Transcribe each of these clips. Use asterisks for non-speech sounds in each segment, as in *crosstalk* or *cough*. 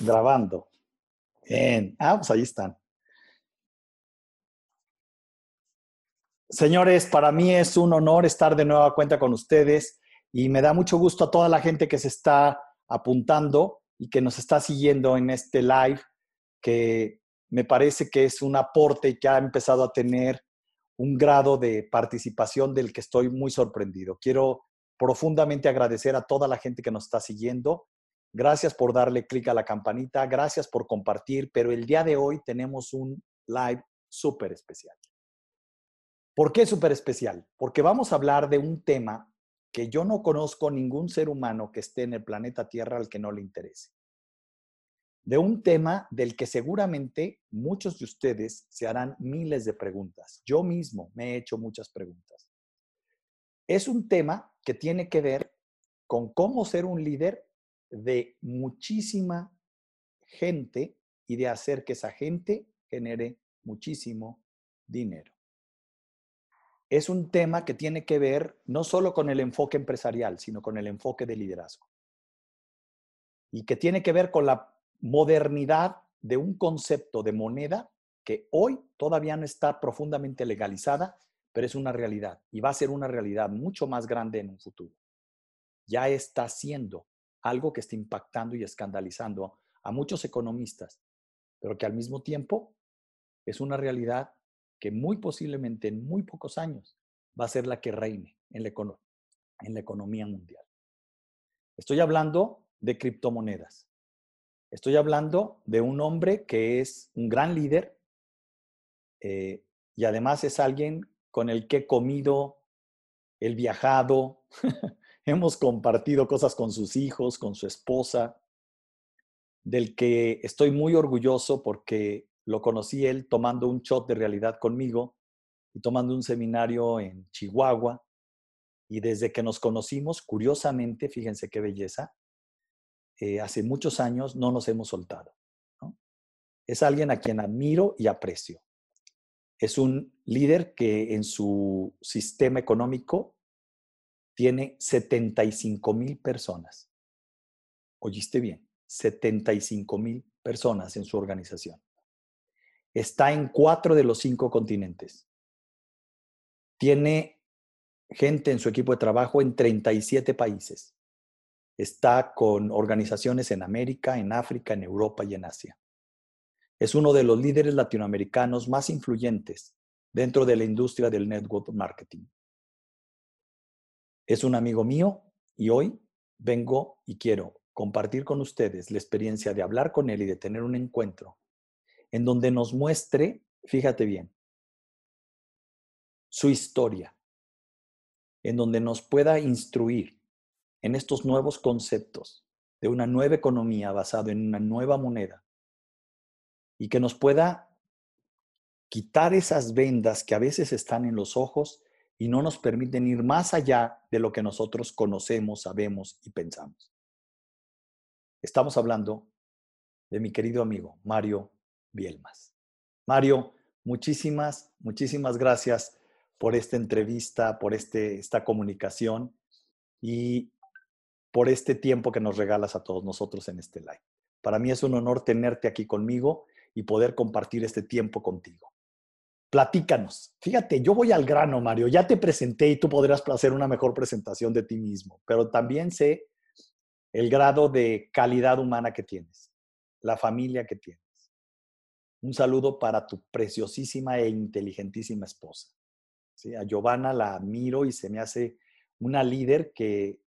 Grabando. Bien. Ah, pues ahí están. Señores, para mí es un honor estar de nueva cuenta con ustedes y me da mucho gusto a toda la gente que se está apuntando y que nos está siguiendo en este live, que me parece que es un aporte y que ha empezado a tener un grado de participación del que estoy muy sorprendido. Quiero profundamente agradecer a toda la gente que nos está siguiendo Gracias por darle clic a la campanita, gracias por compartir, pero el día de hoy tenemos un live súper especial. ¿Por qué súper especial? Porque vamos a hablar de un tema que yo no conozco ningún ser humano que esté en el planeta Tierra al que no le interese. De un tema del que seguramente muchos de ustedes se harán miles de preguntas. Yo mismo me he hecho muchas preguntas. Es un tema que tiene que ver con cómo ser un líder de muchísima gente y de hacer que esa gente genere muchísimo dinero. Es un tema que tiene que ver no solo con el enfoque empresarial, sino con el enfoque de liderazgo. Y que tiene que ver con la modernidad de un concepto de moneda que hoy todavía no está profundamente legalizada, pero es una realidad y va a ser una realidad mucho más grande en un futuro. Ya está siendo algo que está impactando y escandalizando a muchos economistas, pero que al mismo tiempo es una realidad que muy posiblemente en muy pocos años va a ser la que reine en la, economía mundial. Estoy hablando de criptomonedas. Estoy hablando de un hombre que es un gran líder eh, y además es alguien con el que he comido, el viajado, *laughs* hemos compartido cosas con sus hijos, con su esposa, del que estoy muy orgulloso porque lo conocí él tomando un shot de realidad conmigo y tomando un seminario en Chihuahua. Y desde que nos conocimos, curiosamente, fíjense qué belleza, eh, hace muchos años no nos hemos soltado. Es alguien a quien admiro y aprecio. Es un líder que en su sistema económico tiene 75 mil personas. Oíste bien, 75 mil personas en su organización. Está en cuatro de los cinco continentes. Tiene gente en su equipo de trabajo en 37 países. Está con organizaciones en América, en África, en Europa y en Asia. Es uno de los líderes latinoamericanos más influyentes dentro de la industria del network marketing. Es un amigo mío y hoy vengo y quiero compartir con ustedes la experiencia de hablar con él y de tener un encuentro en donde nos muestre, fíjate bien, su historia, en donde nos pueda instruir en estos nuevos conceptos de una nueva economía basada en una nueva moneda y que nos pueda quitar esas vendas que a veces están en los ojos y no nos permiten ir más allá de lo que nosotros conocemos, sabemos y pensamos. Estamos hablando de mi querido amigo Mario Bielmas. Mario, muchísimas, muchísimas gracias por esta entrevista, por este, esta comunicación y por este tiempo que nos regalas a todos nosotros en este live. Para mí es un honor tenerte aquí conmigo y poder compartir este tiempo contigo. Platícanos. Fíjate, yo voy al grano, Mario. Ya te presenté y tú podrás hacer una mejor presentación de ti mismo, pero también sé el grado de calidad humana que tienes, la familia que tienes. Un saludo para tu preciosísima e inteligentísima esposa. A Giovanna la admiro y se me hace una líder que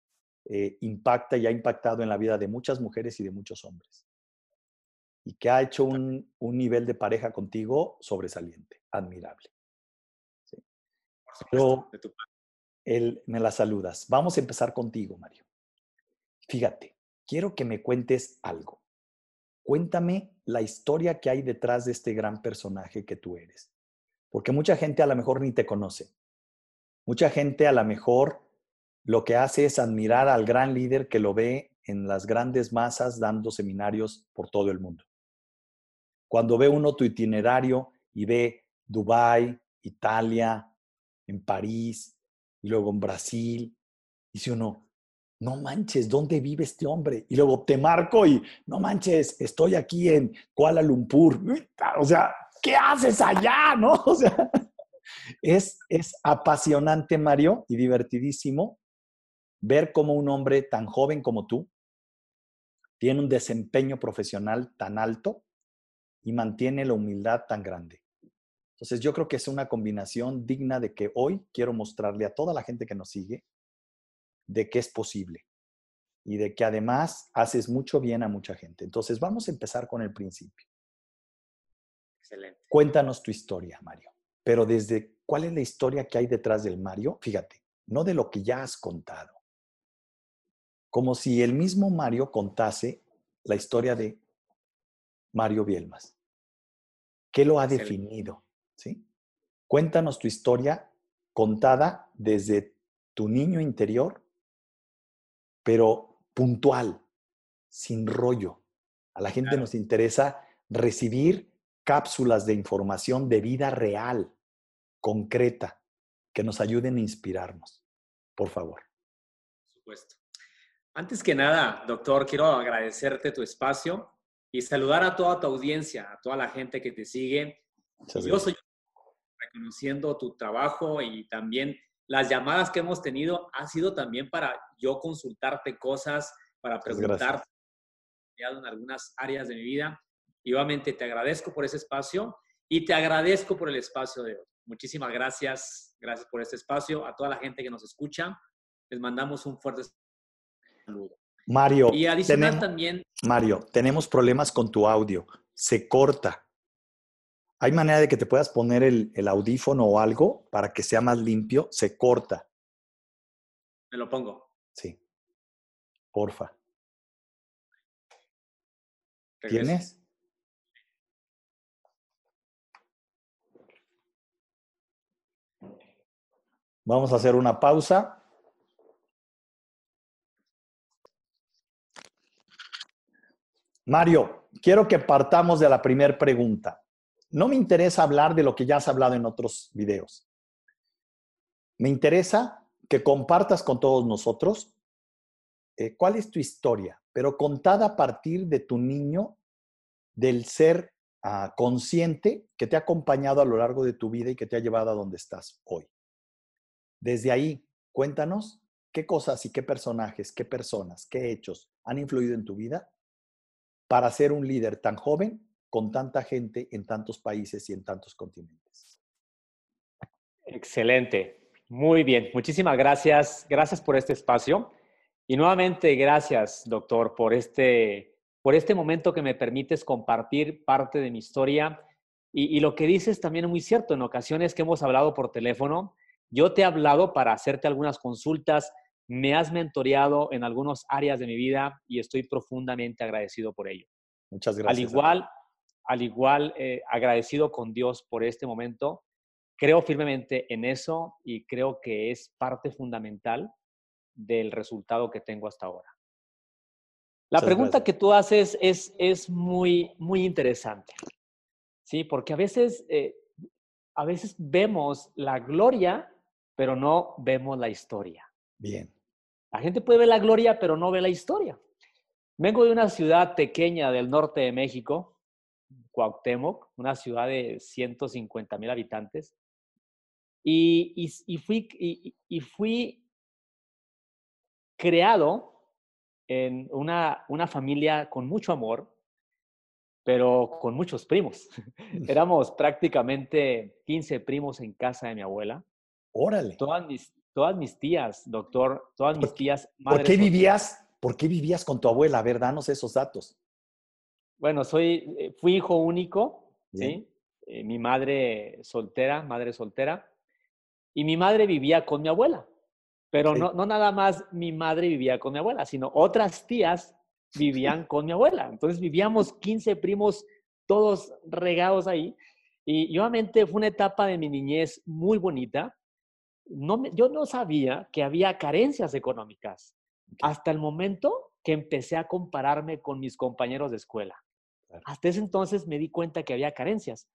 eh, impacta y ha impactado en la vida de muchas mujeres y de muchos hombres. Y que ha hecho un nivel de pareja contigo sobresaliente admirable. Pero él me la saludas. Vamos a empezar contigo, Mario. Fíjate, quiero que me cuentes algo. Cuéntame la historia que hay detrás de este gran personaje que tú eres. Porque mucha gente a lo mejor ni te conoce. Mucha gente a lo mejor lo que hace es admirar al gran líder que lo ve en las grandes masas dando seminarios por todo el mundo. Cuando ve uno tu itinerario y ve Dubái, Italia, en París y luego en Brasil. Dice uno, no manches, ¿dónde vive este hombre? Y luego te marco y, no manches, estoy aquí en Kuala Lumpur. O sea, ¿qué haces allá? ¿No? *laughs* Es, es apasionante, Mario, y divertidísimo ver cómo un hombre tan joven como tú tiene un desempeño profesional tan alto y mantiene la humildad tan grande. Entonces yo creo que es una combinación digna de que hoy quiero mostrarle a toda la gente que nos sigue de que es posible y de que además haces mucho bien a mucha gente. Entonces vamos a empezar con el principio. Excelente. Cuéntanos tu historia, Mario. Pero desde cuál es la historia que hay detrás del Mario, fíjate, no de lo que ya has contado. Como si el mismo Mario contase la historia de Mario Bielmas. ¿Qué lo ha definido? ¿Sí? Cuéntanos tu historia contada desde tu niño interior, pero puntual, sin rollo. A la gente nos interesa recibir cápsulas de información de vida real, concreta, que nos ayuden a inspirarnos. Por favor. Por supuesto. Antes que nada, doctor, quiero agradecerte tu espacio y saludar a toda tu audiencia, a toda la gente que te sigue. Yo soy reconociendo tu trabajo y también las llamadas que hemos tenido ha sido también para yo consultarte cosas, para preguntarte en algunas áreas de mi vida. Y obviamente te agradezco por ese espacio y te agradezco por el espacio de hoy. Muchísimas gracias, gracias por este espacio. A toda la gente que nos escucha, les mandamos un fuerte saludo. Mario, y adicional también. Mario, tenemos problemas con tu audio. Se corta. ¿Hay manera de que te puedas poner el, el, audífono o algo para que sea más limpio? Se corta. Me lo pongo. Sí. Porfa. ¿Tienes? Vamos a hacer una pausa. Mario, quiero que partamos de la primera pregunta. No me interesa hablar de lo que ya has hablado en otros videos. Me interesa que compartas con todos nosotros eh, cuál es tu historia, pero contada a partir de tu niño, del ser uh, consciente que te ha acompañado a lo largo de tu vida y que te ha llevado a donde estás hoy. Desde ahí, cuéntanos qué cosas y qué personajes, qué personas, qué hechos han influido en tu vida para ser un líder tan joven con tanta gente en tantos países y en tantos continentes. Excelente. Muy bien. Muchísimas gracias. Gracias por este espacio. Y nuevamente, gracias, doctor, por este, por este momento que me permites compartir parte de mi historia. Y, y lo que dices también es muy cierto. En ocasiones que hemos hablado por teléfono, yo te he hablado para hacerte algunas consultas, me has mentoreado en algunas áreas de mi vida y estoy profundamente agradecido por ello. Muchas gracias. Al igual, al igual eh, agradecido con Dios por este momento. Creo firmemente en eso y creo que es parte fundamental del resultado que tengo hasta ahora. La Muchas pregunta gracias. que tú haces es, es muy, muy interesante, ¿sí? Porque a veces, eh, a veces vemos la gloria, pero no vemos la historia. Bien. La gente puede ver la gloria, pero no ve la historia. Vengo de una ciudad pequeña del norte de México, Cuauhtémoc, una ciudad de 150 mil habitantes, y, y, y fui, y, fui creado en una, una familia con mucho amor, pero con muchos primos. *laughs* Éramos prácticamente 15 primos en casa de mi abuela. Órale. Todas mis, todas mis tías, doctor, todas mis tías. ¿Por qué vivías? ¿Por qué vivías con tu abuela? A ver, danos esos datos. Bueno, soy, eh, fui hijo único, ¿sí? Eh, mi madre soltera, madre soltera, y mi madre vivía con mi abuela. Pero sí. no, no nada más mi madre vivía con mi abuela, sino otras tías vivían *laughs* con mi abuela. Entonces vivíamos 15 primos, todos regados ahí. Y, y obviamente fue una etapa de mi niñez muy bonita. No me, yo no sabía que había carencias económicas okay. hasta el momento que empecé a compararme con mis compañeros de escuela. Claro. Hasta ese entonces me di cuenta que había carencias,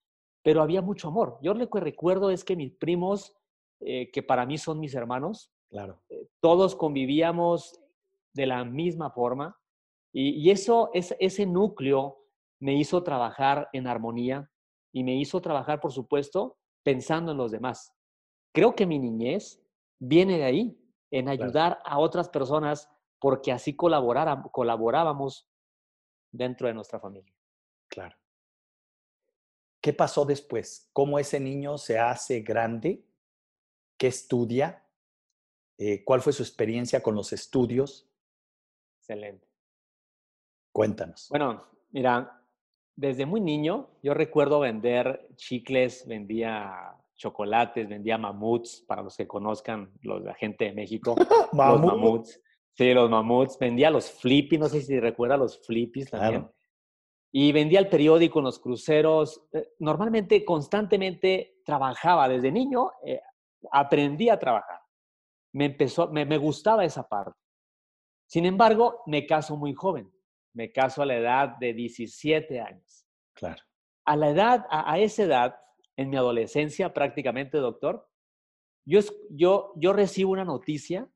pero había mucho amor. Yo lo que recuerdo es que mis primos, eh, que para mí son mis hermanos, claro. eh, todos convivíamos de la misma forma. Y, eso, es, ese núcleo me hizo trabajar en armonía y me hizo trabajar, por supuesto, pensando en los demás. Creo que mi niñez viene de ahí, en ayudar a otras personas porque así colaborábamos dentro de nuestra familia. Claro. ¿Qué pasó después? ¿Cómo ese niño se hace grande? ¿Qué estudia? Eh, ¿Cuál fue su experiencia con los estudios? Excelente. Cuéntanos. Bueno, mira, desde muy niño yo recuerdo vender chicles, vendía chocolates, vendía mamuts, para los que conozcan, los, la gente de México. *laughs* los mamuts. Sí, los mamuts. Vendía los flippies, no sé si recuerda los flippies también. Y vendía el periódico en los cruceros. Eh, normalmente, constantemente trabajaba desde niño, eh, aprendí a trabajar. Me, empezó, me, me gustaba esa parte. Sin embargo, me caso muy joven. Me caso a la edad de 17 años. Claro. A la edad, a, esa edad, en mi adolescencia prácticamente, doctor, yo, yo, yo recibo una noticia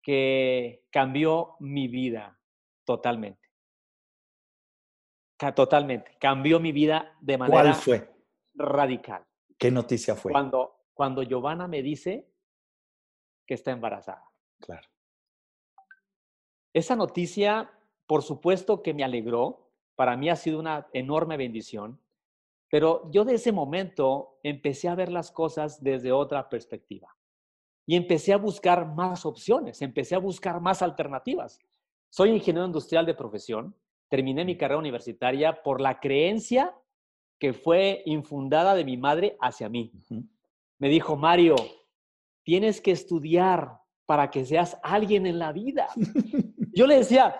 que cambió mi vida totalmente. Totalmente. Cambió mi vida de manera ¿Cuál fue? radical. ¿Qué noticia fue? Cuando, cuando Giovanna me dice que está embarazada. Claro. Esa noticia, por supuesto que me alegró. Para mí ha sido una enorme bendición. Pero yo de ese momento empecé a ver las cosas desde otra perspectiva. Y empecé a buscar más opciones, empecé a buscar más alternativas. Soy ingeniero industrial de profesión terminé mi carrera universitaria por la creencia que fue infundada de mi madre hacia mí. Me dijo, Mario, tienes que estudiar para que seas alguien en la vida. *laughs* Yo le decía,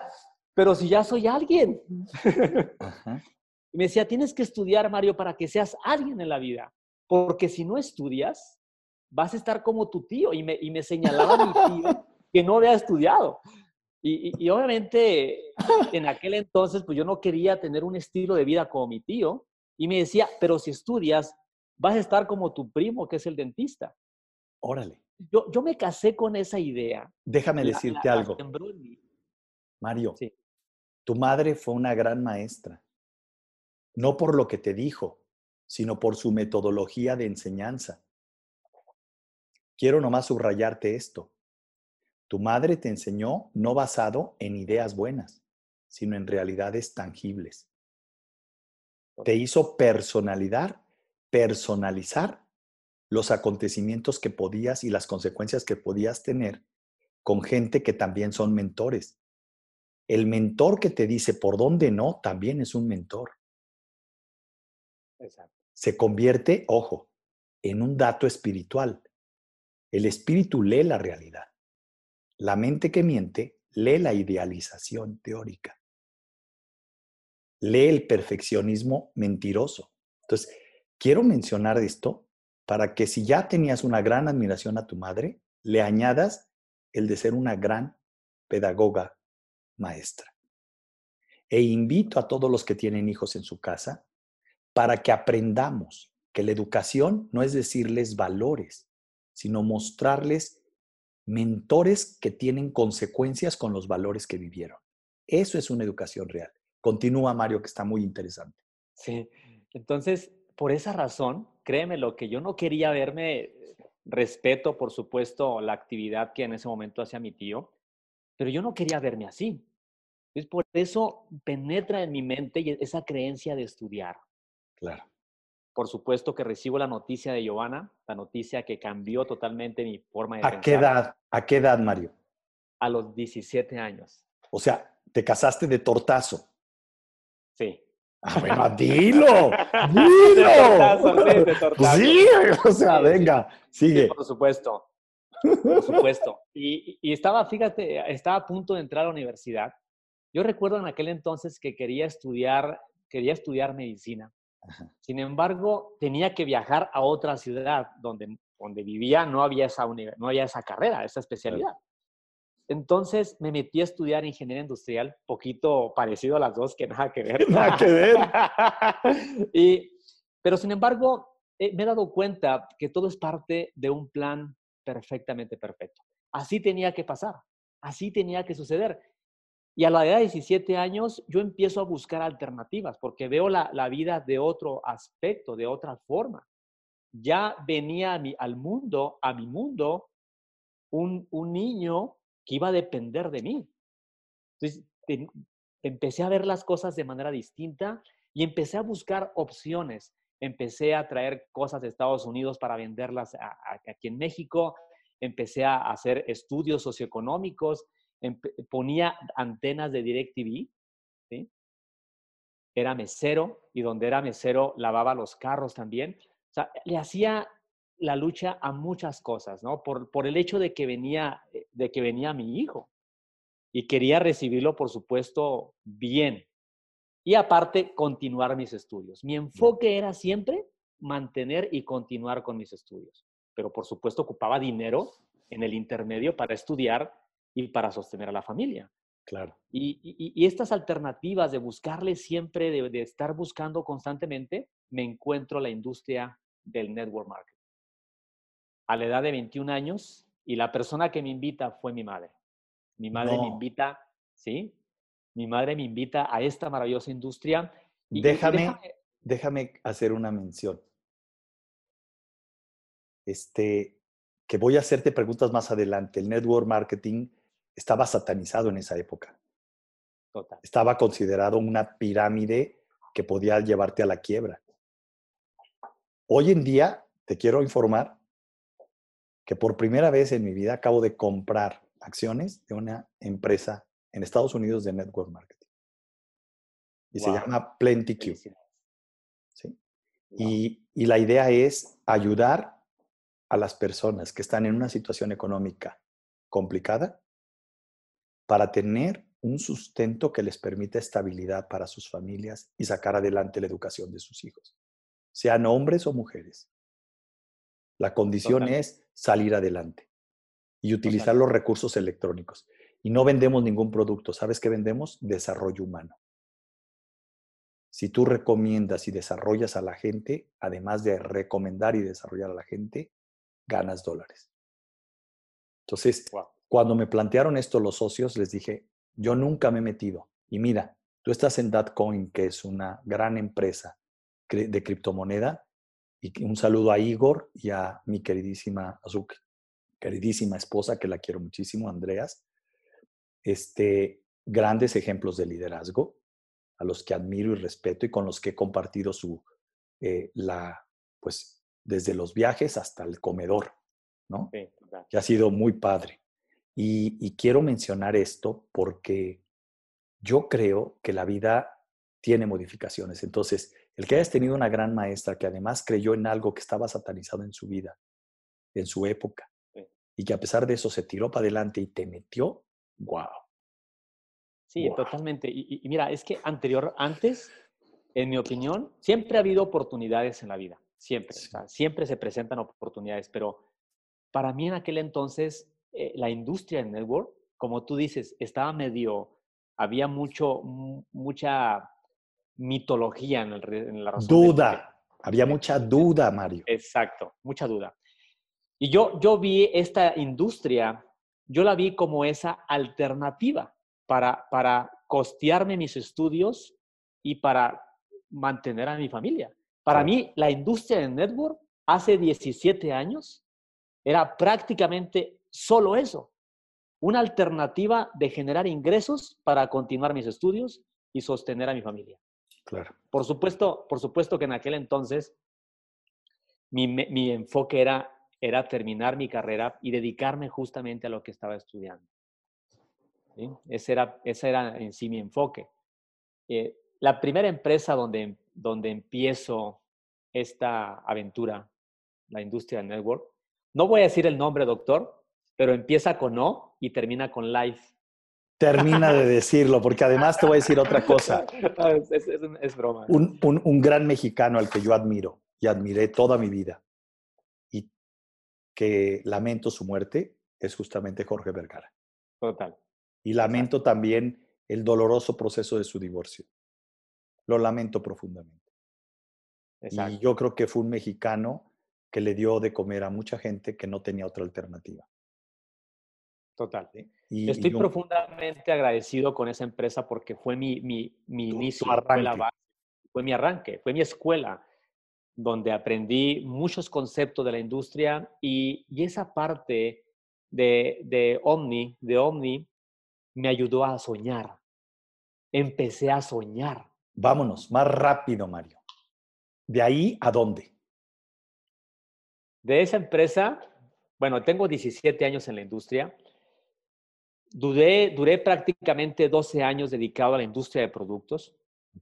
pero si ya soy alguien. *laughs* me decía, tienes que estudiar, Mario, para que seas alguien en la vida. Porque si no estudias, vas a estar como tu tío. Y me, y me señalaba mi tío *laughs* que no había estudiado. Y, obviamente en aquel entonces, pues yo no quería tener un estilo de vida como mi tío. Y me decía, pero si estudias, vas a estar como tu primo, que es el dentista. Órale. Yo, yo me casé con esa idea. Déjame decirte algo. Mario, sí. tu madre fue una gran maestra. No por lo que te dijo, sino por su metodología de enseñanza. Quiero nomás subrayarte esto. Tu madre te enseñó no basado en ideas buenas, sino en realidades tangibles. Te hizo personalidad, personalizar los acontecimientos que podías y las consecuencias que podías tener con gente que también son mentores. El mentor que te dice por dónde no, también es un mentor. Se convierte, ojo, en un dato espiritual. El espíritu lee la realidad. La mente que miente lee la idealización teórica. Lee el perfeccionismo mentiroso. Entonces, quiero mencionar esto para que si ya tenías una gran admiración a tu madre, le añadas el de ser una gran pedagoga maestra. E invito a todos los que tienen hijos en su casa para que aprendamos que la educación no es decirles valores, sino mostrarles mentores que tienen consecuencias con los valores que vivieron. Eso es una educación real. Continúa, Mario, que está muy interesante. Sí, entonces, por esa razón, créeme lo que yo no quería verme, respeto, por supuesto, la actividad que en ese momento hacía mi tío, pero yo no quería verme así. Es por eso penetra en mi mente esa creencia de estudiar. Claro por supuesto que recibo la noticia de Giovanna, la noticia que cambió totalmente mi forma de ¿A qué edad? ¿A qué edad, Mario? A los 17 años. O sea, te casaste de tortazo. Sí. Ah, bueno, dilo, *laughs* dilo. tortazo, sí, de *laughs* tortazo. Sí, o sea, venga, sigue. por supuesto, por *laughs* supuesto. Y, y, estaba, fíjate, estaba a punto de entrar a la universidad. Yo recuerdo en aquel entonces que quería estudiar, quería estudiar medicina. Sin embargo, tenía que viajar a otra ciudad donde, donde vivía, no había, esa no había esa carrera, esa especialidad. Entonces me metí a estudiar ingeniería industrial, poquito parecido a las dos, que nada que ver. *laughs* Nada que ver. *laughs* y, pero sin embargo, eh, me he dado cuenta que todo es parte de un plan perfectamente perfecto. Así tenía que pasar. así tenía que suceder. Y a la edad de 17 años yo empiezo a buscar alternativas porque veo la, vida de otro aspecto, de otra forma. Ya venía al mundo, a mi mundo, un, niño que iba a depender de mí. Entonces, empecé a ver las cosas de manera distinta y empecé a buscar opciones. Empecé a traer cosas de Estados Unidos para venderlas aquí en México. Empecé a hacer estudios socioeconómicos. Ponía antenas de DirecTV. ¿sí? Era mesero y donde era mesero lavaba los carros también. O sea, le hacía la lucha a muchas cosas, ¿no? Por, por el hecho de que, venía, eh, de que venía mi hijo y quería recibirlo, por supuesto, bien. Y aparte, continuar mis estudios. Mi enfoque era siempre mantener y continuar con mis estudios. Pero, por supuesto, ocupaba dinero en el intermedio para estudiar y para sostener a la familia. Claro. Y, estas alternativas de buscarle siempre, de, de estar buscando constantemente, me encuentro la industria del network marketing a la edad de 21 años y la persona que me invita fue mi madre. Mi madre me invita, ¿sí? Mi madre me invita a esta maravillosa industria. Y, déjame, déjame, hacer una mención. Este, que voy a hacerte preguntas más adelante. El network marketing estaba satanizado en esa época. Total. Estaba considerado una pirámide que podía llevarte a la quiebra. Hoy en día, te quiero informar, que por primera vez en mi vida acabo de comprar acciones de una empresa en Estados Unidos de network marketing. Y se llama PlentyQ. ¿Sí? Y, y la idea es ayudar a las personas que están en una situación económica complicada para tener un sustento que les permita estabilidad para sus familias y sacar adelante la educación de sus hijos, sean hombres o mujeres. La condición es salir adelante y utilizar los recursos electrónicos. Y no vendemos ningún producto. ¿Sabes qué vendemos? Desarrollo humano. Si tú recomiendas y desarrollas a la gente, además de recomendar y desarrollar a la gente, ganas dólares. Entonces, cuando me plantearon esto los socios, les dije, yo nunca me he metido. Y mira, tú estás en Datcoin, que es una gran empresa de criptomoneda, y un saludo a Igor y a mi queridísima, a su queridísima esposa, que la quiero muchísimo, Andreas. Este, grandes ejemplos de liderazgo, a los que admiro y respeto y con los que he compartido su, eh, la, pues, desde los viajes hasta el comedor, ¿no? Que ha sido muy padre. Y, y quiero mencionar esto porque yo creo que la vida tiene modificaciones. Entonces, el que hayas tenido una gran maestra que además creyó en algo que estaba satanizado en su vida, en su época, y que a pesar de eso se tiró para adelante y te metió, wow. Sí, totalmente. Y, mira, es que anterior, antes, en mi opinión, siempre ha habido oportunidades en la vida, siempre. siempre se presentan oportunidades, pero para mí en aquel entonces, eh, la industria del network, como tú dices, estaba medio, había mucho, mucha mitología en, la razón. Duda. Había mucha duda, Mario. Exacto, mucha duda. Y yo, yo vi esta industria, yo la vi como esa alternativa para, para costearme mis estudios y para mantener a mi familia. Para mí, la industria del network hace 17 años era prácticamente solo eso, una alternativa de generar ingresos para continuar mis estudios y sostener a mi familia. Claro. Por supuesto, por supuesto que en aquel entonces mi, enfoque era, era terminar mi carrera y dedicarme justamente a lo que estaba estudiando. Ese, era, ese era en sí mi enfoque. Eh, la primera empresa donde, donde empiezo esta aventura, la industria del network, no voy a decir el nombre, doctor, pero empieza con O y termina con Life termina de decirlo, porque además te voy a decir otra *laughs* cosa. Es, broma. Un, gran mexicano al que yo admiro y admiré toda mi vida y que lamento su muerte es justamente Jorge Vergara. Total. Y lamento también el doloroso proceso de su divorcio. Lo lamento profundamente. Y yo creo que fue un mexicano que le dio de comer a mucha gente que no tenía otra alternativa. Total. Y, Estoy profundamente agradecido con esa empresa porque fue mi, mi, mi inicio, fue, la fue mi arranque, fue mi escuela, donde aprendí muchos conceptos de la industria y, y esa parte de, de, Omni, de Omni, me ayudó a soñar. Empecé a soñar. Vámonos, más rápido, Mario. ¿De ahí a dónde? De esa empresa, bueno, tengo 17 años en la industria. Duré, duré prácticamente 12 años dedicado a la industria de productos.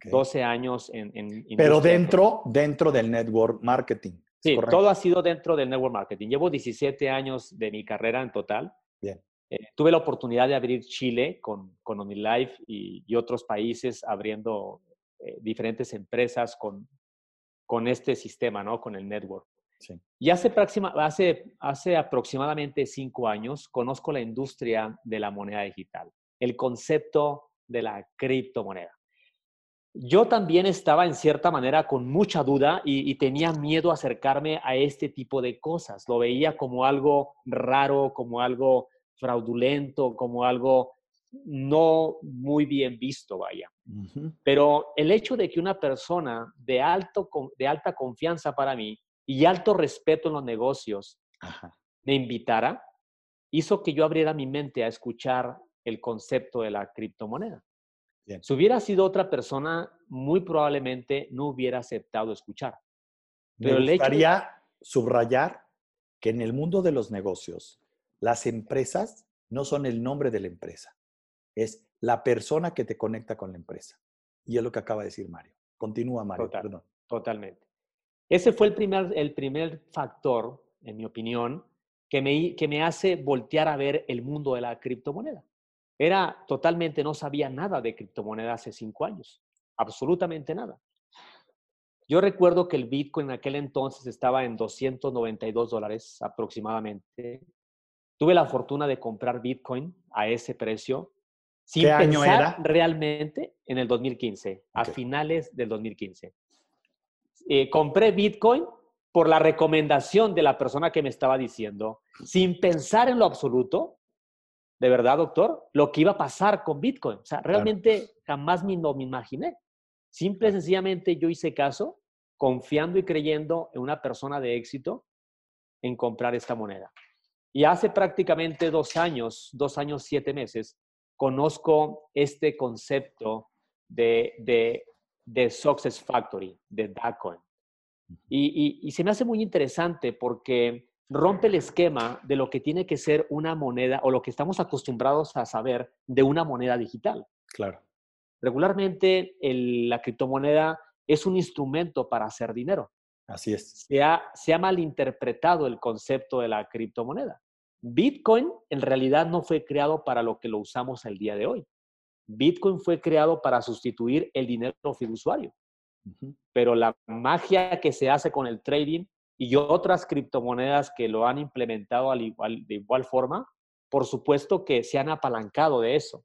12 años en... en Pero dentro, dentro del network marketing. Sí, todo ha sido dentro del network marketing. Llevo 17 años de mi carrera en total. Bien. Eh, tuve la oportunidad de abrir Chile con, con OmniLife y, y otros países abriendo eh, diferentes empresas con, con este sistema, ¿no? Con el network. Y hace, hace, hace aproximadamente cinco años conozco la industria de la moneda digital, el concepto de la criptomoneda. Yo también estaba en cierta manera con mucha duda y, y, tenía miedo a acercarme a este tipo de cosas. Lo veía como algo raro, como algo fraudulento, como algo no muy bien visto, vaya. Pero el hecho de que una persona de, alto, de alta confianza para mí y alto respeto en los negocios me invitara, hizo que yo abriera mi mente a escuchar el concepto de la criptomoneda. Si hubiera sido otra persona, muy probablemente no hubiera aceptado escuchar. Pero me gustaría subrayar que en el mundo de los negocios, las empresas no son el nombre de la empresa, es la persona que te conecta con la empresa. Y es lo que acaba de decir Mario. Continúa, Mario. perdón. Totalmente. Ese fue el primer, el primer factor, en mi opinión, que me, que me hace voltear a ver el mundo de la criptomoneda. Era totalmente, no sabía nada de criptomoneda hace cinco años, absolutamente nada. Yo recuerdo que el Bitcoin en aquel entonces estaba en 292 dólares aproximadamente. Tuve la fortuna de comprar Bitcoin a ese precio sin ¿Qué año era? realmente en el 2015, a finales del 2015. Eh, compré Bitcoin por la recomendación de la persona que me estaba diciendo, sin pensar en lo absoluto, de verdad, doctor, lo que iba a pasar con Bitcoin. O sea, realmente jamás me, no me imaginé. Simple y sencillamente yo hice caso, confiando y creyendo en una persona de éxito en comprar esta moneda. Y hace prácticamente dos años, dos años, siete meses, conozco este concepto de, de de Success Factory, de Dacoin. Y, y, se me hace muy interesante porque rompe el esquema de lo que tiene que ser una moneda o lo que estamos acostumbrados a saber de una moneda digital. Claro. Regularmente la criptomoneda es un instrumento para hacer dinero. Así es. Se ha, se ha malinterpretado el concepto de la criptomoneda. Bitcoin en realidad no fue creado para lo que lo usamos el día de hoy. Bitcoin fue creado para sustituir el dinero fiduciario. Pero la magia que se hace con el trading y otras criptomonedas que lo han implementado al igual, de igual forma, por supuesto que se han apalancado de eso.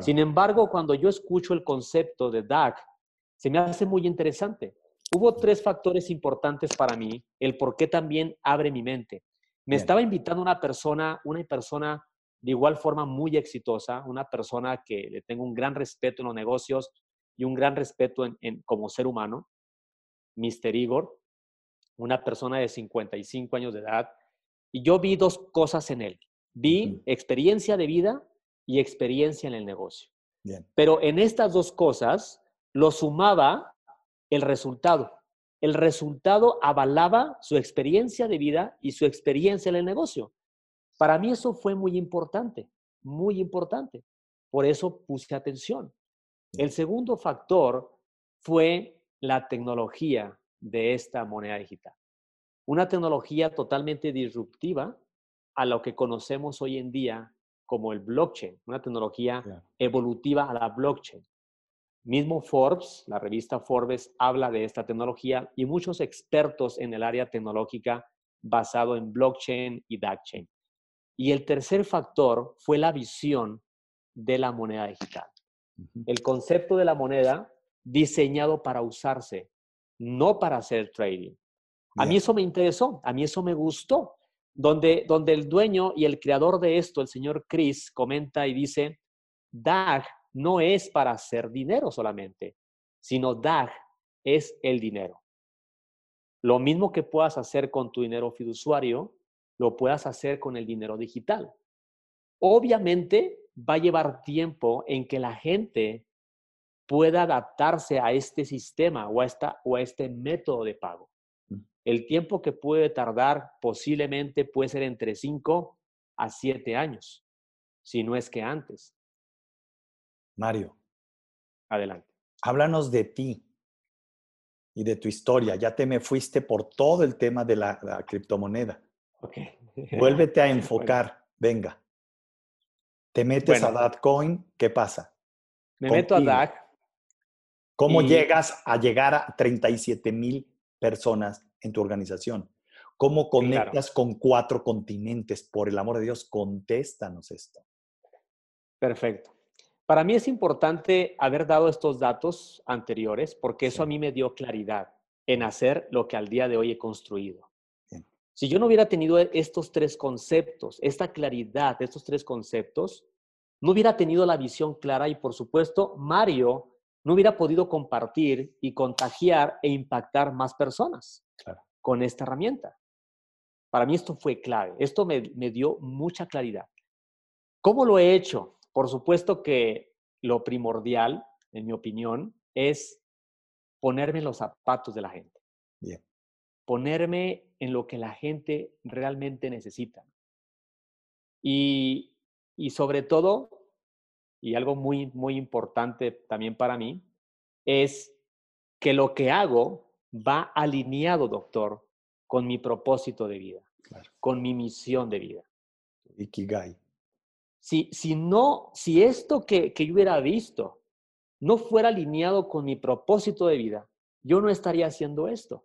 Sin embargo, cuando yo escucho el concepto de DAC, se me hace muy interesante. Hubo tres factores importantes para mí, el por qué también abre mi mente. Me estaba invitando una persona, una persona de igual forma muy exitosa, una persona que le tengo un gran respeto en los negocios y un gran respeto en, como ser humano, Mr. Igor, una persona de 55 años de edad, y yo vi dos cosas en él. Vi experiencia de vida y experiencia en el negocio. Pero en estas dos cosas lo sumaba el resultado. El resultado avalaba su experiencia de vida y su experiencia en el negocio. Para mí eso fue muy importante, muy importante. Por eso puse atención. El segundo factor fue la tecnología de esta moneda digital. Una tecnología totalmente disruptiva a lo que conocemos hoy en día como el blockchain, una tecnología evolutiva a la blockchain. Mismo Forbes, la revista Forbes, habla de esta tecnología y muchos expertos en el área tecnológica basado en blockchain y DACchain. Y el tercer factor fue la visión de la moneda digital. El concepto de la moneda diseñado para usarse, no para hacer trading. A mí eso me interesó, a mí eso me gustó, donde, donde el dueño y el creador de esto, el señor Chris, comenta y dice, DAG no es para hacer dinero solamente, sino DAG es el dinero. Lo mismo que puedas hacer con tu dinero fiduciario, lo puedas hacer con el dinero digital. Obviamente va a llevar tiempo en que la gente pueda adaptarse a este sistema o a, esta, o a este método de pago. Mm. El tiempo que puede tardar posiblemente puede ser entre 5 a 7 años, si no es que antes. Mario. Adelante. Háblanos de ti y de tu historia. Ya te me fuiste por todo el tema de la, criptomoneda. Okay. *laughs* Vuélvete a enfocar. Venga. Te metes a Datcoin, ¿qué pasa? Me meto a DAC. ¿Cómo llegas a llegar a 37 mil personas en tu organización? ¿Cómo conectas con cuatro continentes? Por el amor de Dios, contéstanos esto. Perfecto. Para mí es importante haber dado estos datos anteriores porque eso a mí me dio claridad en hacer lo que al día de hoy he construido. Si yo no hubiera tenido estos tres conceptos, esta claridad de estos tres conceptos, no hubiera tenido la visión clara y por supuesto Mario no hubiera podido compartir y contagiar e impactar más personas con esta herramienta. Para mí esto fue clave, esto me, me dio mucha claridad. ¿Cómo lo he hecho? Por supuesto que lo primordial, en mi opinión, es ponerme los zapatos de la gente. Bien ponerme en lo que la gente realmente necesita. Y, sobre todo, y algo muy, muy importante también para mí, es que lo que hago va alineado, doctor, con mi propósito de vida, con mi misión de vida. Ikigai. Si, si no, si esto que, que yo hubiera visto no fuera alineado con mi propósito de vida, yo no estaría haciendo esto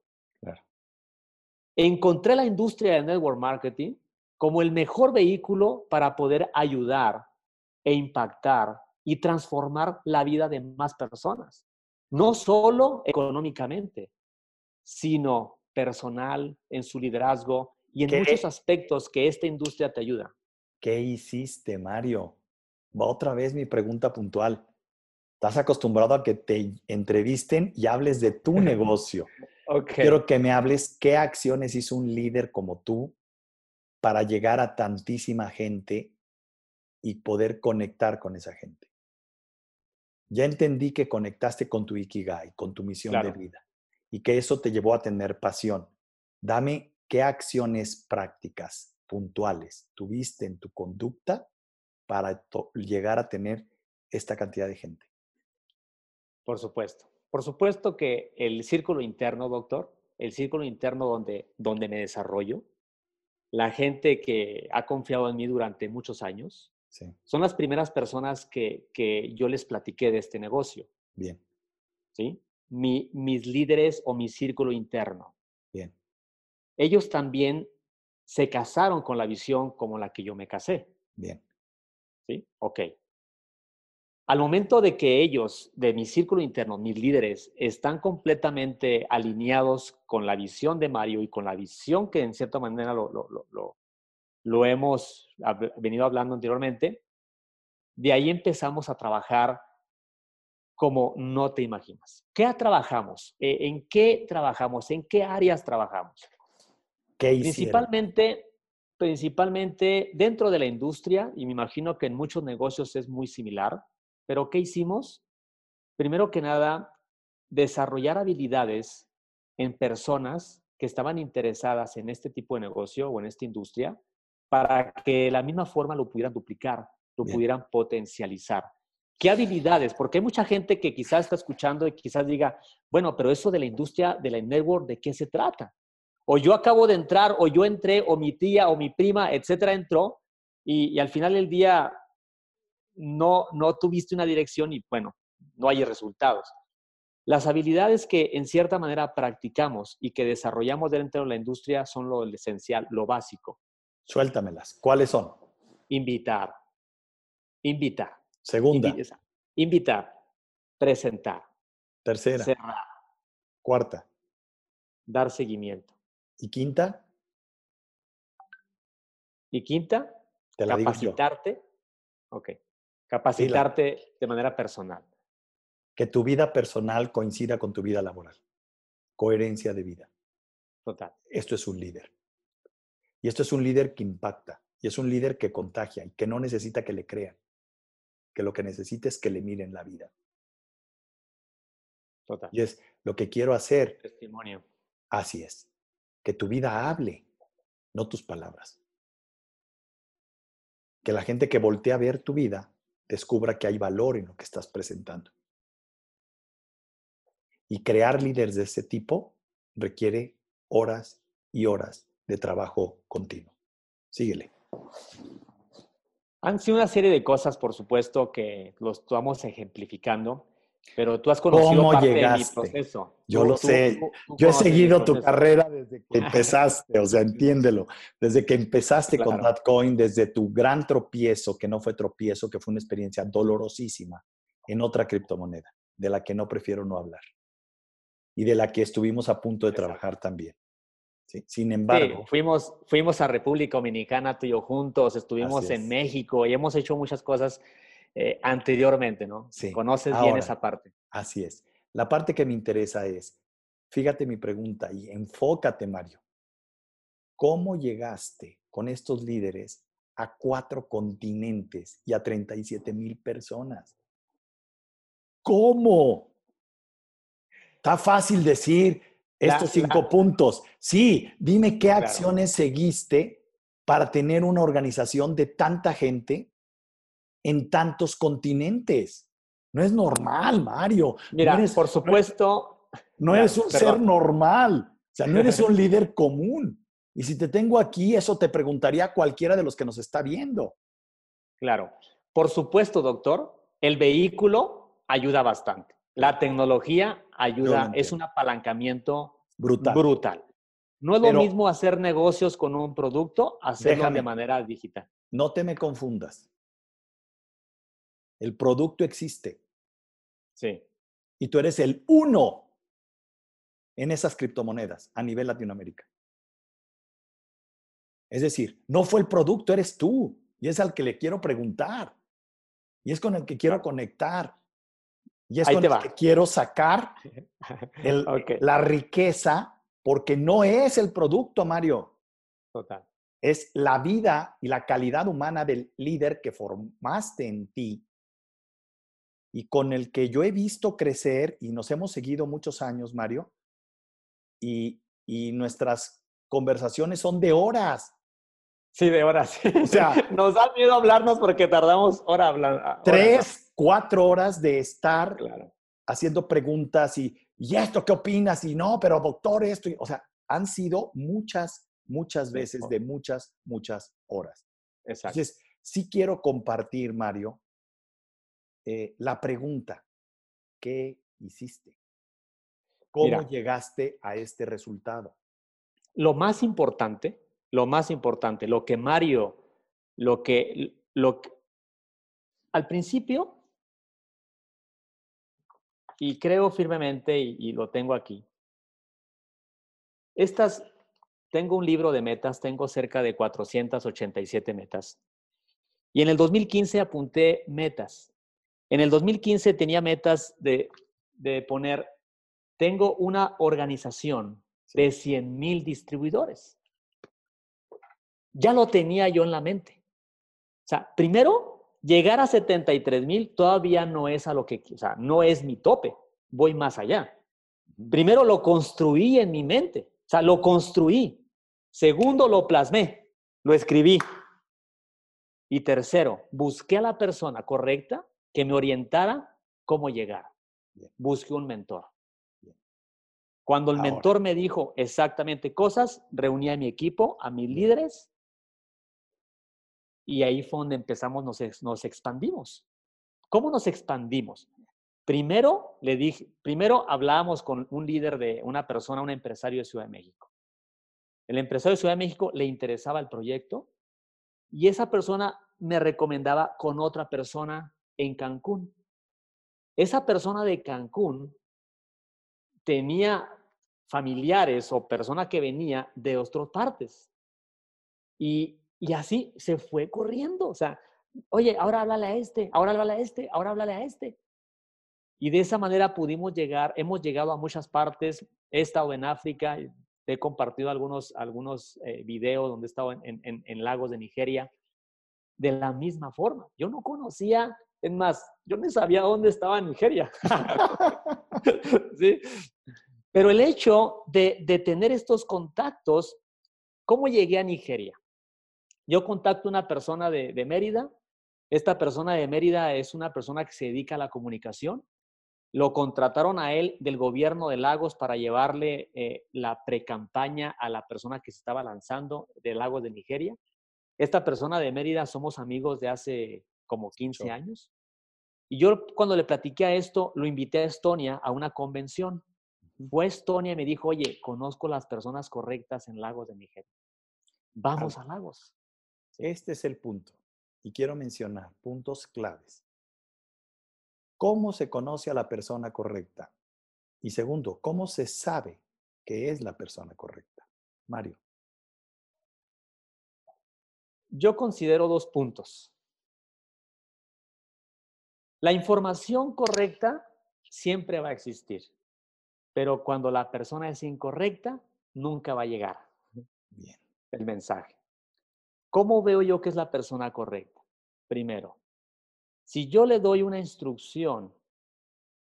encontré la industria de network marketing como el mejor vehículo para poder ayudar e impactar y transformar la vida de más personas. No solo económicamente, sino personal, en su liderazgo y en muchos aspectos que esta industria te ayuda. ¿Qué hiciste, Mario? Va otra vez mi pregunta puntual. Estás acostumbrado a que te entrevisten y hables de tu *laughs* negocio. Quiero que me hables qué acciones hizo un líder como tú para llegar a tantísima gente y poder conectar con esa gente. Ya entendí que conectaste con tu Ikigai, con tu misión de vida y que eso te llevó a tener pasión. Dame qué acciones prácticas, puntuales, tuviste en tu conducta para llegar a tener esta cantidad de gente. Por supuesto. Por supuesto que el círculo interno, doctor, el círculo interno donde, donde me desarrollo, la gente que ha confiado en mí durante muchos años, son las primeras personas que, que, yo les platiqué de este negocio. Bien. ¿Sí? Mi, mis líderes o mi círculo interno. Bien. Ellos también se casaron con la visión como la que yo me casé. Bien. ¿Sí? Ok. Al momento de que ellos, de mi círculo interno, mis líderes, están completamente alineados con la visión de Mario y con la visión que en cierta manera lo, lo, hemos venido hablando anteriormente, de ahí empezamos a trabajar como no te imaginas. ¿Qué trabajamos? E, ¿En qué trabajamos? ¿En qué áreas trabajamos? ¿Qué principalmente, principalmente dentro de la industria, y me imagino que en muchos negocios es muy similar, pero ¿qué hicimos? Primero que nada, desarrollar habilidades en personas que estaban interesadas en este tipo de negocio o en esta industria para que de la misma forma lo pudieran duplicar, lo pudieran potencializar. ¿Qué habilidades? Porque hay mucha gente que quizás está escuchando y quizás diga, bueno, pero eso de la industria, de la network, ¿de qué se trata? O yo acabo de entrar, o yo entré, o mi tía, o mi prima, etcétera, entró, y, y al final del día no, no tuviste una dirección y bueno, no hay resultados. Las habilidades que en cierta manera practicamos y que desarrollamos dentro de la industria son lo esencial, lo básico. Suéltamelas. ¿Cuáles son? Invitar. Invitar. Segunda. Invitar. Presentar. Tercera. Cerrar. Cuarta. Dar seguimiento. ¿Y quinta? Y quinta, Te la digo yo. Capacitarte. De manera personal. Que tu vida personal coincida con tu vida laboral. Coherencia de vida. Total. Esto es un líder. Y esto es un líder que impacta. Y es un líder que contagia y que no necesita que le crean. Que lo que necesita es que le miren la vida. Total. Y es lo que quiero hacer. Testimonio. Así es. Que tu vida hable, no tus palabras. Que la gente que voltea a ver tu vida descubra que hay valor en lo que estás presentando. Y crear líderes de ese tipo requiere horas y horas de trabajo continuo. Síguele. Han sido una serie de cosas, por supuesto, que los estamos ejemplificando, pero tú has conocido ¿Cómo parte de mi llegaste? proceso. Yo lo tú- sé. tú- tú Yo he seguido tu carrera desde que empezaste, o sea, *laughs* entiéndelo. Desde que empezaste con Claro. Datcoin, desde tu gran tropiezo, que no fue tropiezo, que fue una experiencia dolorosísima en otra criptomoneda, de la que no prefiero no hablar. Y de la que estuvimos a punto de Exacto. trabajar también. ¿sí? Sin Sí, embargo, fuimos, fuimos a República Dominicana tú y yo juntos, estuvimos en. México y hemos hecho muchas cosas eh, anteriormente, ¿no? Sí. Conoces bien esa parte. así es. La parte que me interesa es, fíjate mi pregunta y enfócate, Mario. ¿Cómo llegaste con estos líderes a cuatro continentes y a 37 mil personas? ¿Cómo? Está fácil decir La- estos cinco la- puntos. Sí, dime qué Claro. acciones seguiste para tener una organización de tanta gente en tantos continentes. No es normal, Mario. Mira, no eres, por supuesto, no Claro, eres un ser normal. O sea, no eres un *laughs* líder común. Y si te tengo aquí, eso te preguntaría cualquiera de los que nos está viendo. claro, por supuesto, doctor, el vehículo ayuda bastante. La tecnología ayuda, es un apalancamiento Brutal. brutal. No es Pero- lo mismo hacer negocios con un producto, hacerlo Déjame. de manera digital. No te me confundas. El producto existe Sí, y tú eres el uno en esas criptomonedas a nivel Latinoamérica. Es decir, no fue el producto, eres tú. Y es al que le quiero preguntar. Y es con el que quiero conectar. Y es Ahí con el va. que quiero sacar *laughs* el- Ok. la riqueza, porque no es el producto, Mario. total. Es la vida y la calidad humana del líder que formaste en ti y con el que yo he visto crecer y nos hemos seguido muchos años, Mario. Y, y nuestras conversaciones son de horas. Sí, de horas. O sea, *laughs* Nos da miedo hablarnos porque tardamos hora hablando. tres, cuatro horas de estar Claro. haciendo preguntas y, ¿y esto qué opinas? Y no, pero doctor, esto. y- o sea, han sido muchas, muchas veces de muchas, muchas horas. Exacto. Entonces, sí quiero compartir, Mario, eh, la pregunta, ¿qué hiciste? ¿Cómo Mira. llegaste a este resultado? Lo más importante, lo más importante, lo que Mario, lo que, lo que- al principio, y creo firmemente, y, y lo tengo aquí, estas, tengo un libro de metas, tengo cerca de 487 metas, y en el 2015 apunté metas. En el 2015 tenía metas de, de poner, tengo una organización de 100 mil distribuidores. Ya lo tenía yo en la mente. O sea, primero, llegar a 73 mil todavía no es a lo que, o sea, no es mi tope. Voy más allá. Primero lo construí en mi mente. O sea, lo construí. Segundo, lo plasmé. Lo escribí. Y tercero, busqué a la persona correcta que me orientara cómo llegar. Bien. Busqué un mentor. Cuando el Ahora. mentor me dijo exactamente cosas, reuní a mi equipo, a mis líderes, y ahí fue donde empezamos, nos, nos expandimos. ¿Cómo nos expandimos? Primero, le dije, primero hablábamos con un líder de una persona, un empresario de Ciudad de México. El empresario de Ciudad de México le interesaba el proyecto y esa persona me recomendaba con otra persona en Cancún. Esa persona de Cancún tenía familiares o persona que venía de otras partes. Y Y así se fue corriendo. O sea, oye, ahora háblale a este, ahora háblale a este, ahora háblale a este. Y de esa manera pudimos llegar, hemos llegado a muchas partes. He estado en África, he compartido algunos, algunos eh, videos donde he estado en, en, en, lagos de Nigeria. De la misma forma, yo no conocía, es más, yo no sabía dónde estaba Nigeria. *laughs* ¿Sí? Pero el hecho de, de tener estos contactos, ¿cómo llegué a Nigeria? Yo contacto a una persona de, de Mérida. Esta persona de Mérida es una persona que se dedica a la comunicación lo contrataron a él del gobierno de Lagos para llevarle eh, la precampaña a la persona que se estaba lanzando de Lagos de Nigeria. Esta persona de Mérida somos amigos de hace como 15 años. Y yo cuando le platiqué a esto, lo invité a Estonia a una convención. Fue Estonia y me dijo, oye, conozco las personas correctas en Lagos de Nigeria. Vamos a Lagos. Este es el punto. Y quiero mencionar puntos claves. ¿Cómo se conoce a la persona correcta? Y segundo, ¿cómo se sabe que es la persona correcta? Mario. Yo considero dos puntos. La información correcta siempre va a existir, pero cuando la persona es incorrecta, nunca va a llegar Bien. el mensaje. ¿Cómo veo yo que es la persona correcta? Primero, si yo le doy una instrucción,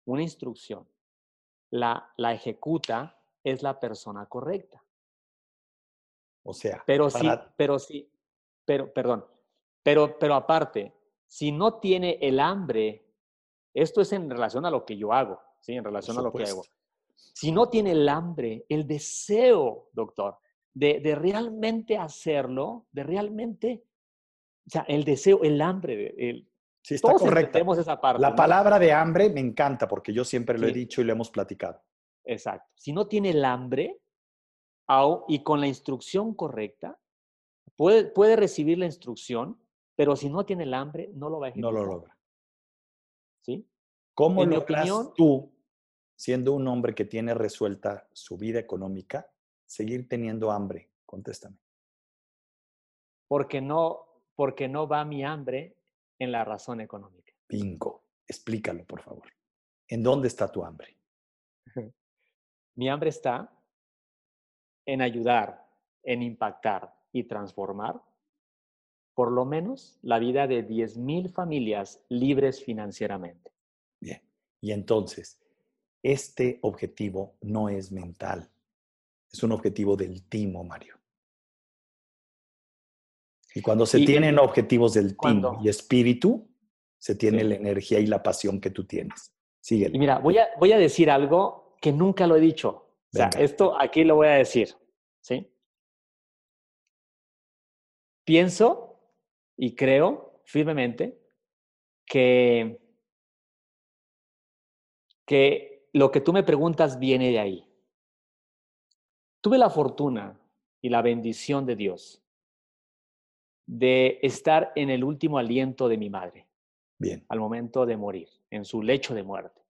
una instrucción, la, la ejecuta, es la persona correcta. O sea, pero sí, pero sí, pero, perdón, pero, pero aparte, si no tiene el hambre, esto es en relación a lo que yo hago, ¿sí? En relación a lo que hago. Si no tiene el hambre, el deseo, doctor, de, de realmente hacerlo, de realmente, o sea, el deseo, el hambre, el, Sí, está Todos correcta. esa parte. La palabra de hambre me encanta porque yo siempre lo he dicho y lo hemos platicado. Exacto. Si no tiene el hambre y con la instrucción correcta, puede, puede recibir la instrucción, pero si no tiene el hambre, no lo va a ejecutar. No lo logra. ¿Sí? ¿Cómo lo opinión, tú, siendo un hombre que tiene resuelta su vida económica, seguir teniendo hambre? Contéstame. Porque no, porque no va mi hambre en la razón económica. Bingo. Explícalo, por favor. ¿En dónde está tu hambre? *laughs* Mi hambre está en ayudar, en impactar y transformar por lo menos la vida de 10.000 familias libres financieramente. Bien. Y entonces, este objetivo no es mental, es un objetivo del timo, Mario. Y cuando se tienen objetivos del team y espíritu, se tiene la energía y la pasión que tú tienes. Síguele. Y mira, voy a, voy a decir algo que nunca lo he dicho. O sea, esto aquí lo voy a decir. ¿Sí? Pienso y creo firmemente que, que lo que tú me preguntas viene de ahí. Tuve la fortuna y la bendición de Dios de estar en el último aliento de mi madre. Bien. Al momento de morir, en su lecho de muerte.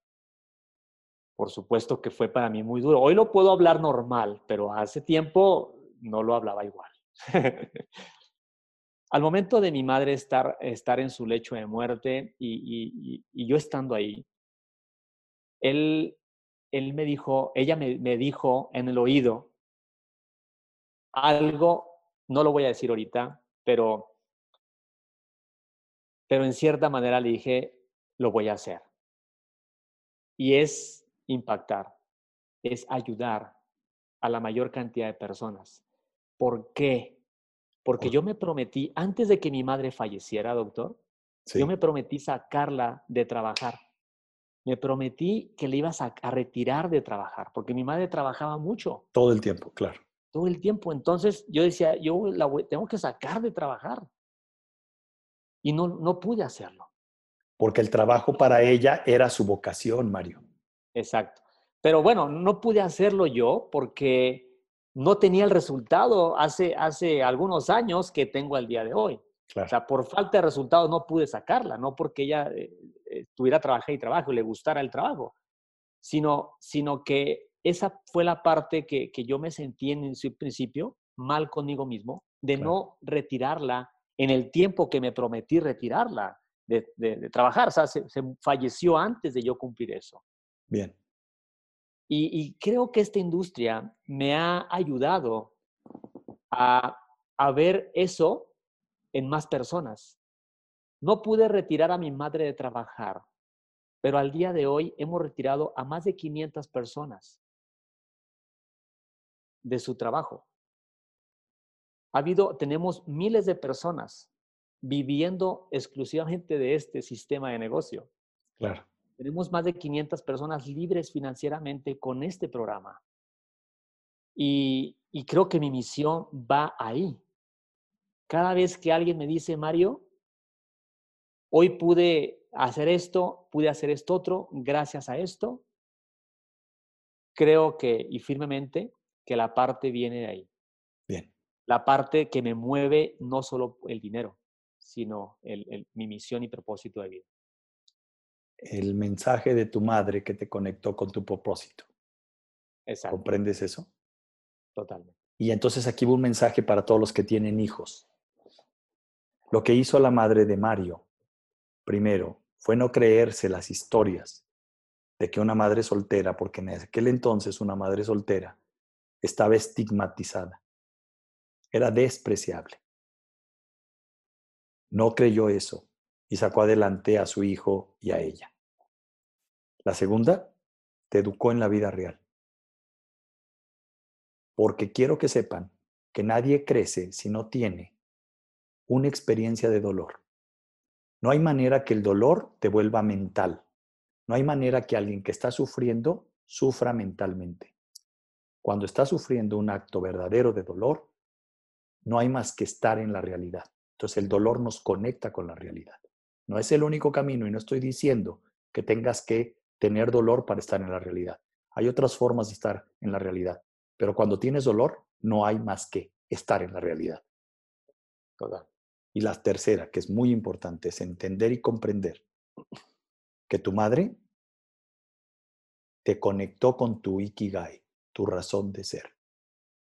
Por supuesto que fue para mí muy duro. Hoy lo puedo hablar normal, pero hace tiempo no lo hablaba igual. *laughs* Al momento de mi madre estar, estar en su lecho de muerte y, yo estando ahí, él, él me dijo, ella me, me dijo en el oído algo, no lo voy a decir ahorita, pero, pero en cierta manera le dije, lo voy a hacer. Y es impactar, es ayudar a la mayor cantidad de personas. ¿Por qué? Porque yo me prometí, antes de que mi madre falleciera, doctor, yo me prometí sacarla de trabajar. Me prometí que le ibas a, a, retirar de trabajar, porque mi madre trabajaba mucho. Todo el tiempo, claro todo el tiempo. Entonces yo decía, yo la tengo que sacar de trabajar. Y no, no pude hacerlo. Porque el trabajo para ella era su vocación, Mario. Exacto. Pero bueno, no pude hacerlo yo porque no tenía el resultado hace, hace algunos años que tengo al día de hoy. O sea, por falta de resultados no pude sacarla, no porque ella eh, eh, tuviera trabajo y trabajo y le gustara el trabajo, sino, sino que esa fue la parte que, yo me sentí en su principio mal conmigo mismo, de no retirarla en el tiempo que me prometí retirarla de, trabajar. O sea, se, falleció antes de yo cumplir eso. Bien. Y, creo que esta industria me ha ayudado a, a ver eso en más personas. No pude retirar a mi madre de trabajar, pero al día de hoy hemos retirado a más de 500 personas de su trabajo. Ha habido, tenemos miles de personas viviendo exclusivamente de este sistema de negocio. Claro. Tenemos más de 500 personas libres financieramente con este programa. Y, y creo que mi misión va ahí. Cada vez que alguien me dice, Mario, hoy pude hacer esto, pude hacer esto otro, gracias a esto, creo que, y firmemente, que la parte viene de ahí. Bien. La parte que me mueve no solo el dinero, sino mi misión y propósito de vida. El mensaje de tu madre que te conectó con tu propósito. Exacto. ¿Comprendes eso? Totalmente. Y entonces aquí va un mensaje para todos los que tienen hijos. Lo que hizo la madre de Mario, primero, fue no creerse las historias de que una madre soltera, porque en aquel entonces una madre soltera estaba estigmatizada, era despreciable. No creyó eso y sacó adelante a su hijo y a ella. La segunda, te educó en la vida real. Porque quiero que sepan que nadie crece si no tiene una experiencia de dolor. No hay manera que el dolor te vuelva mental. No hay manera que alguien que está sufriendo sufra mentalmente. Cuando está sufriendo un acto verdadero de dolor, no hay más que estar en la realidad. Entonces el dolor nos conecta con la realidad. No es el único camino y no estoy diciendo que tengas que tener dolor para estar en la realidad. Hay otras formas de estar en la realidad, pero cuando tienes dolor no hay más que estar en la realidad. Y la tercera, que es muy importante, es entender y comprender que tu madre te conectó con tu ikigai, tu razón de ser.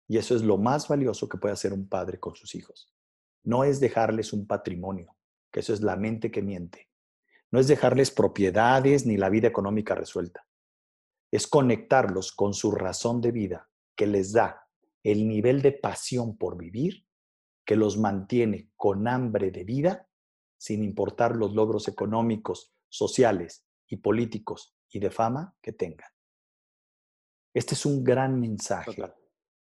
Y eso es lo más valioso que puede hacer un padre con sus hijos no es dejarles un patrimonio, que eso es la mente que miente. No es dejarles propiedades ni la vida económica resuelta. Es conectarlos con su razón de vida que les da el nivel de pasión por vivir que los mantiene con hambre de vida sin importar los logros económicos, sociales y políticos y de fama que tengan. Este es un gran mensaje,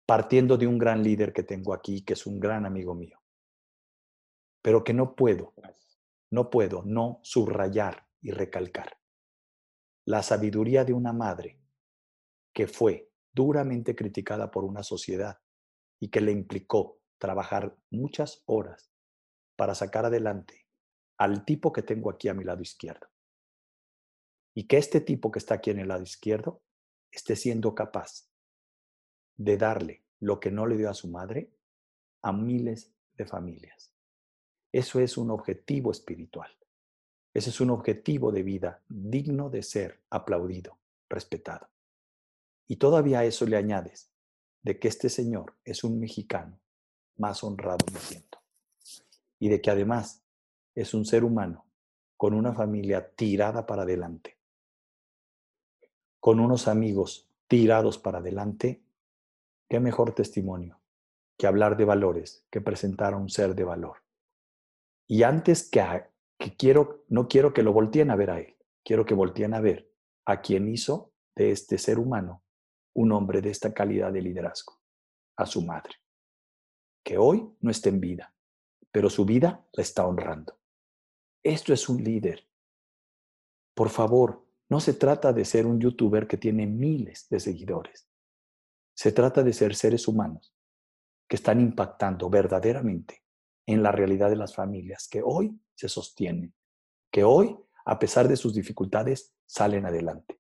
partiendo de un gran líder que tengo aquí, que es un gran amigo mío pero que no puedo, no puedo no subrayar y recalcar. La sabiduría de una madre que fue duramente criticada por una sociedad y que le implicó trabajar muchas horas para sacar adelante al tipo que tengo aquí a mi lado izquierdo. Y que este tipo que está aquí en el lado izquierdo esté siendo capaz de darle lo que no le dio a su madre a miles de familias. Eso es un objetivo espiritual. Ese es un objetivo de vida digno de ser aplaudido, respetado. Y todavía a eso le añades de que este señor es un mexicano más honrado me siento. Y de que además es un ser humano con una familia tirada para adelante, con unos amigos tirados para adelante, qué mejor testimonio que hablar de valores, que presentar a un ser de valor. Y antes que, que quiero, no quiero que lo volteen a ver a él, quiero que volteen a ver a quien hizo de este ser humano un hombre de esta calidad de liderazgo, a su madre, que hoy no está en vida, pero su vida la está honrando. Esto es un líder. Por favor, no se trata de ser un youtuber que tiene miles de seguidores. Se trata de ser seres humanos que están impactando verdaderamente en la realidad de las familias que hoy se sostienen, que hoy, a pesar de sus dificultades, salen adelante,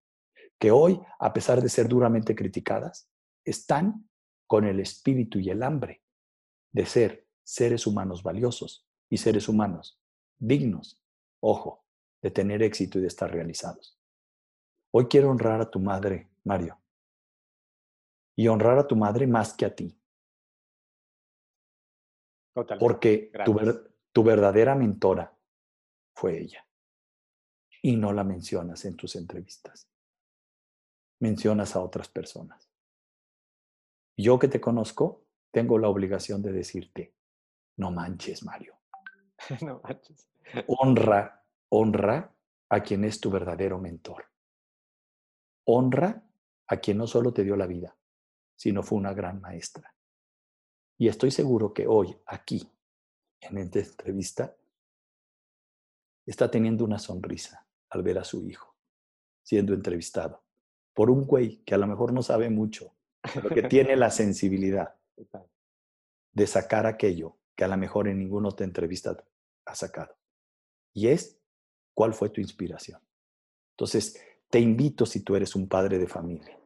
que hoy, a pesar de ser duramente criticadas, están con el espíritu y el hambre de ser seres humanos valiosos y seres humanos dignos, ojo, de tener éxito y de estar realizados. Hoy quiero honrar a tu madre, Mario, y honrar a tu madre más que a ti. Porque tu, tu verdadera mentora fue ella. Y no la mencionas en tus entrevistas. Mencionas a otras personas. Yo que te conozco, tengo la obligación de decirte, no manches, Mario. *laughs* no manches. Honra, honra a quien es tu verdadero mentor. Honra a quien no solo te dio la vida, sino fue una gran maestra. Y estoy seguro que hoy, aquí, en esta entrevista, está teniendo una sonrisa al ver a su hijo siendo entrevistado por un güey que a lo mejor no sabe mucho, pero que tiene la *laughs* sensibilidad de sacar aquello que a lo mejor en ninguna otra entrevista ha sacado. Y es, ¿cuál fue tu inspiración? Entonces, te invito, si tú eres un padre de familia,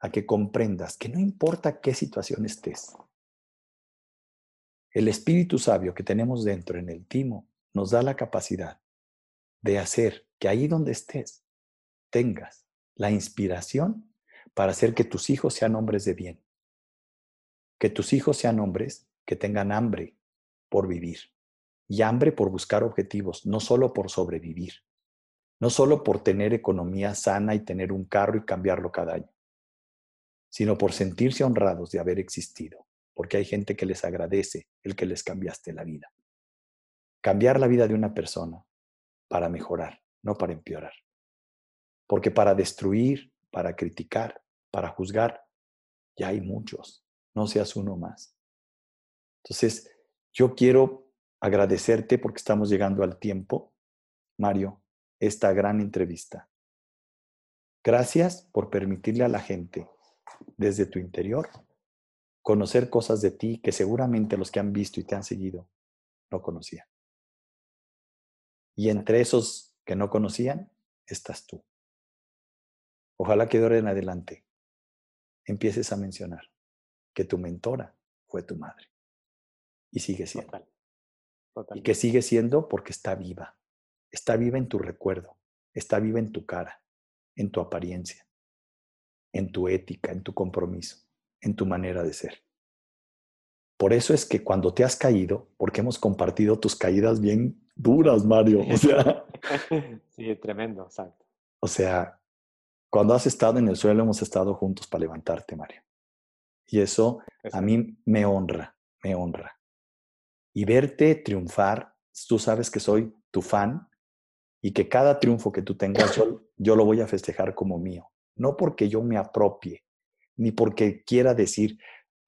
a que comprendas que no importa qué situación estés, el espíritu sabio que tenemos dentro en el timo nos da la capacidad de hacer que ahí donde estés tengas la inspiración para hacer que tus hijos sean hombres de bien, que tus hijos sean hombres que tengan hambre por vivir y hambre por buscar objetivos, no solo por sobrevivir, no solo por tener economía sana y tener un carro y cambiarlo cada año, sino por sentirse honrados de haber existido, porque hay gente que les agradece el que les cambiaste la vida. Cambiar la vida de una persona para mejorar, no para empeorar. Porque para destruir, para criticar, para juzgar, ya hay muchos, no seas uno más. Entonces, yo quiero agradecerte porque estamos llegando al tiempo, Mario, esta gran entrevista. Gracias por permitirle a la gente desde tu interior conocer cosas de ti que seguramente los que han visto y te han seguido no conocían. Y entre esos que no conocían, estás tú. Ojalá que de ahora en adelante empieces a mencionar que tu mentora fue tu madre. Y sigue siendo. Y que sigue siendo porque está viva. Está viva en tu recuerdo. Está viva en tu cara, en tu apariencia, en tu ética, en tu compromiso, en tu manera de ser. Por eso es que cuando te has caído, porque hemos compartido tus caídas bien duras, Mario, o sea... *laughs* sí, tremendo, exacto. O sea, cuando has estado en el suelo, hemos estado juntos para levantarte, Mario. Y eso a mí me honra, me honra. Y verte triunfar, tú sabes que soy tu fan y que cada triunfo que tú tengas, yo, yo lo voy a festejar como mío. No porque yo me apropie, ni porque quiera decir,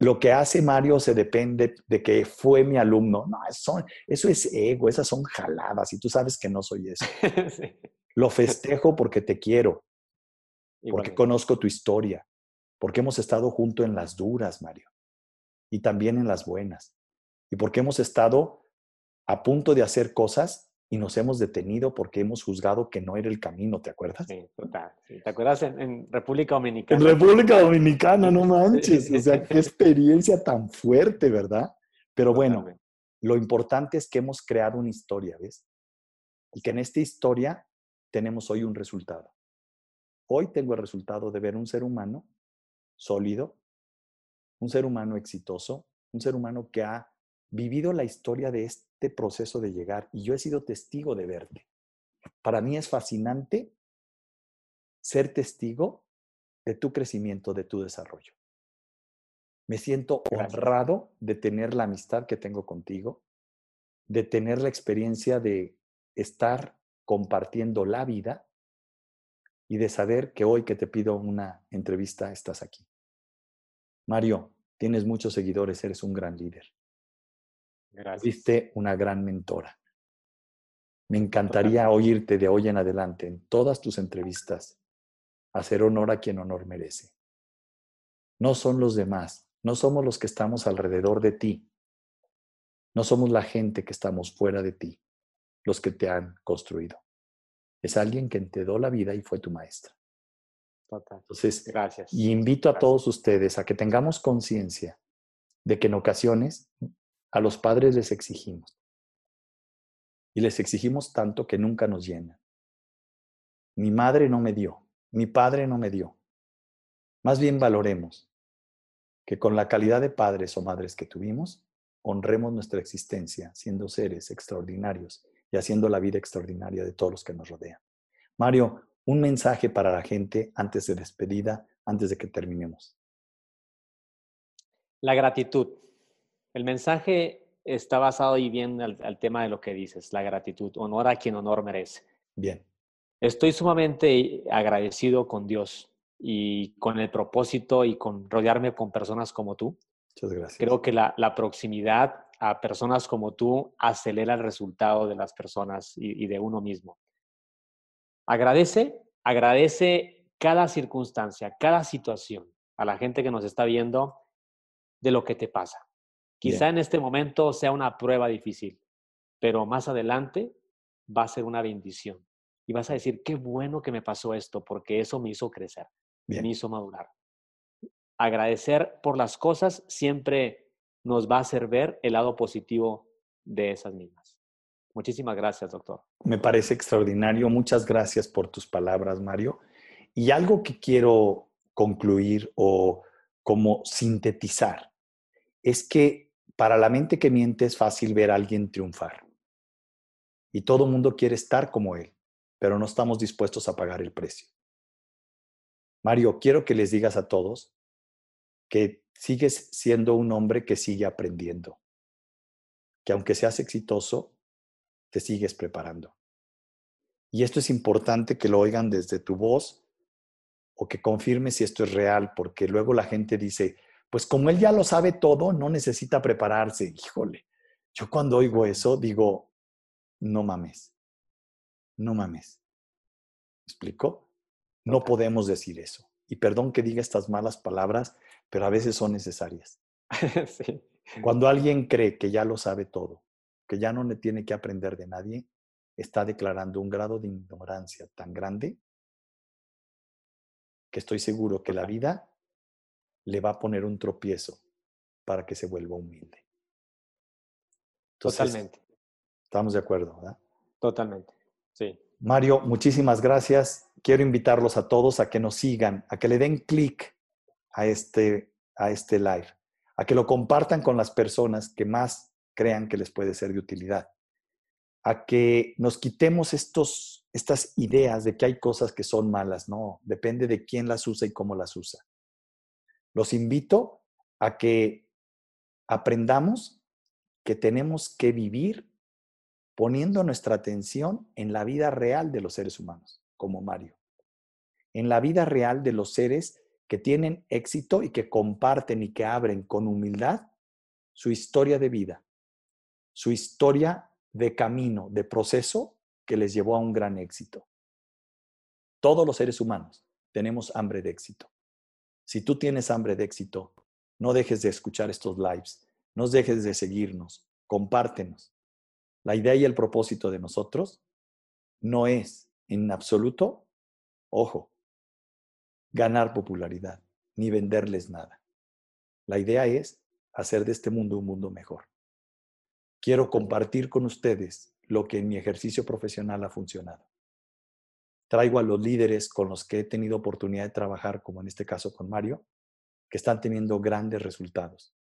lo que hace Mario se depende de que fue mi alumno. No, eso, eso es ego, esas son jaladas y tú sabes que no soy eso. *laughs* Lo festejo porque te quiero, porque conozco tu historia, porque hemos estado juntos en las duras, Mario, y también en las buenas, y porque hemos estado a punto de hacer cosas y nos hemos detenido porque hemos juzgado que no era el camino, ¿te acuerdas? Sí, total. ¿Te acuerdas en, República Dominicana? En República Dominicana, no *laughs* manches. O sea, qué experiencia tan fuerte, ¿verdad? Pero bueno, lo importante es que hemos creado una historia, ¿ves? Y que en esta historia tenemos hoy un resultado. Hoy tengo el resultado de ver un ser humano sólido, un ser humano exitoso, un ser humano que ha vivido la historia de este proceso de llegar y yo he sido testigo de verte. Para mí es fascinante ser testigo de tu crecimiento, de tu desarrollo. Me siento honrado de tener la amistad que tengo contigo, de tener la experiencia de estar compartiendo la vida y de saber que hoy que te pido una entrevista estás aquí. Mario, tienes muchos seguidores, eres un gran líder. Fuiste una gran mentora. Me encantaría oírte de hoy en adelante en todas tus entrevistas, hacer honor a quien honor merece. No son los demás, no somos los que estamos alrededor de ti, no somos la gente que estamos fuera de ti, los que te han construido. Es alguien que te dio la vida y fue tu maestra. Entonces, Gracias. y invito a todos ustedes a que tengamos conciencia de que en ocasiones a los padres les exigimos. Y les exigimos tanto que nunca nos llenan. Mi madre no me dio, mi padre no me dio. Más bien valoremos que con la calidad de padres o madres que tuvimos, honremos nuestra existencia siendo seres extraordinarios y haciendo la vida extraordinaria de todos los que nos rodean. Mario, un mensaje para la gente antes de despedida, antes de que terminemos. La gratitud. El mensaje está basado y bien al, tema de lo que dices, la gratitud. Honor a quien honor merece. Bien. Estoy sumamente agradecido con Dios y con el propósito y con rodearme con personas como tú. Muchas gracias. Creo que la, proximidad a personas como tú acelera el resultado de las personas y, y de uno mismo. Agradece, agradece cada circunstancia, cada situación a la gente que nos está viendo de lo que te pasa. Quizá en este momento sea una prueba difícil, pero más adelante va a ser una bendición. Y vas a decir, qué bueno que me pasó esto, porque eso me hizo crecer, me hizo madurar. Agradecer por las cosas siempre nos va a hacer ver el lado positivo de esas mismas. Muchísimas gracias, doctor. Me parece extraordinario. Muchas gracias por tus palabras, Mario. Y algo que quiero concluir o como sintetizar es que para la mente que miente es fácil ver a alguien triunfar. Y todo mundo quiere estar como él, pero no estamos dispuestos a pagar el precio. Mario, quiero que les digas a todos que sigues siendo un hombre que sigue aprendiendo, que aunque seas exitoso, te sigues preparando. Y esto es importante que lo oigan desde tu voz o que confirme si esto es real, porque luego la gente dice, pues como él ya lo sabe todo, no necesita prepararse. Híjole, yo cuando oigo eso digo, no mames, no mames. ¿Me explico? No podemos decir eso. Y perdón que diga estas malas palabras, pero a veces son necesarias. *laughs* Cuando alguien cree que ya lo sabe todo, que ya no le tiene que aprender de nadie, está declarando un grado de ignorancia tan grande que estoy seguro que la vida le va a poner un tropiezo para que se vuelva humilde. Totalmente. Estamos de acuerdo, ¿verdad? Totalmente, sí. Mario, muchísimas gracias. Quiero invitarlos a todos a que nos sigan, a que le den clic a este, a este live, a que lo compartan con las personas que más crean que les puede ser de utilidad, a que nos quitemos estos, estas ideas de que hay cosas que son malas. No, depende de quién las usa y cómo las usa. Los invito a que aprendamos que tenemos que vivir poniendo nuestra atención en la vida real de los seres humanos, como Mario, en la vida real de los seres que tienen éxito y que comparten y que abren con humildad su historia de vida, su historia de camino, de proceso que les llevó a un gran éxito. Todos los seres humanos tenemos hambre de éxito. Si tú tienes hambre de éxito, no dejes de escuchar estos lives, no dejes de seguirnos, compártenos. La idea y el propósito de nosotros no es en absoluto, ojo, ganar popularidad ni venderles nada. La idea es hacer de este mundo un mundo mejor. Quiero compartir con ustedes lo que en mi ejercicio profesional ha funcionado traigo a los líderes con los que he tenido oportunidad de trabajar, como en este caso con Mario, que están teniendo grandes resultados,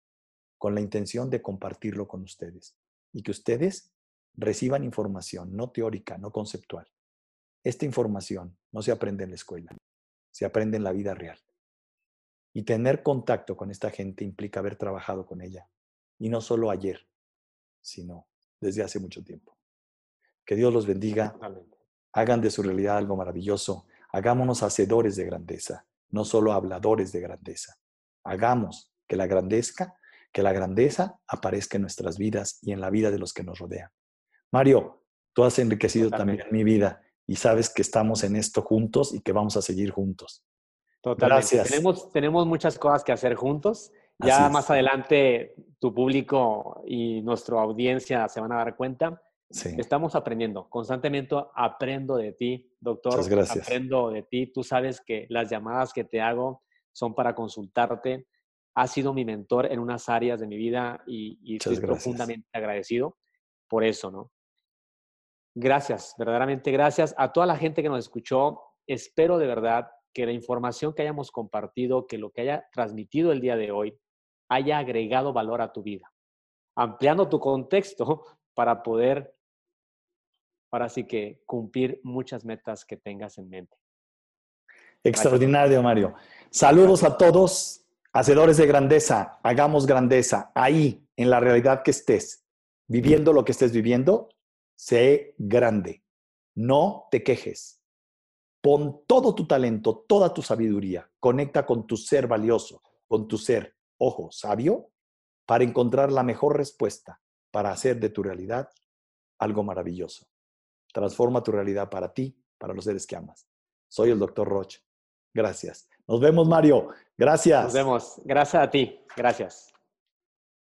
con la intención de compartirlo con ustedes y que ustedes reciban información, no teórica, no conceptual. Esta información no se aprende en la escuela, se aprende en la vida real. Y tener contacto con esta gente implica haber trabajado con ella, y no solo ayer, sino desde hace mucho tiempo. Que Dios los bendiga. Hagan de su realidad algo maravilloso. Hagámonos hacedores de grandeza, no solo habladores de grandeza. Hagamos que la grandeza, que la grandeza aparezca en nuestras vidas y en la vida de los que nos rodean. Mario, tú has enriquecido también mi vida y sabes que estamos en esto juntos y que vamos a seguir juntos. Totalmente. Gracias. Tenemos, tenemos muchas cosas que hacer juntos. Ya más adelante tu público y nuestra audiencia se van a dar cuenta Estamos aprendiendo, constantemente aprendo de ti, doctor. Muchas gracias. Aprendo de ti. Tú sabes que las llamadas que te hago son para consultarte. Has sido mi mentor en unas áreas de mi vida y, estoy profundamente agradecido por eso, ¿no? Gracias, verdaderamente gracias a toda la gente que nos escuchó. Espero de verdad que la información que hayamos compartido, que lo que haya transmitido el día de hoy, haya agregado valor a tu vida ampliando tu contexto para poder, ahora sí que cumplir muchas metas que tengas en mente. Extraordinario, Mario. Saludos a todos, hacedores de grandeza. Hagamos grandeza ahí, en la realidad que estés, viviendo lo que estés viviendo. Sé grande. No te quejes. Pon todo tu talento, toda tu sabiduría. Conecta con tu ser valioso, con tu ser, ojo, sabio, para encontrar la mejor respuesta para hacer de tu realidad algo maravilloso. Transforma tu realidad para ti, para los seres que amas. Soy el doctor Roche. Gracias. Nos vemos, Mario. Gracias. Nos vemos. Gracias a ti. Gracias.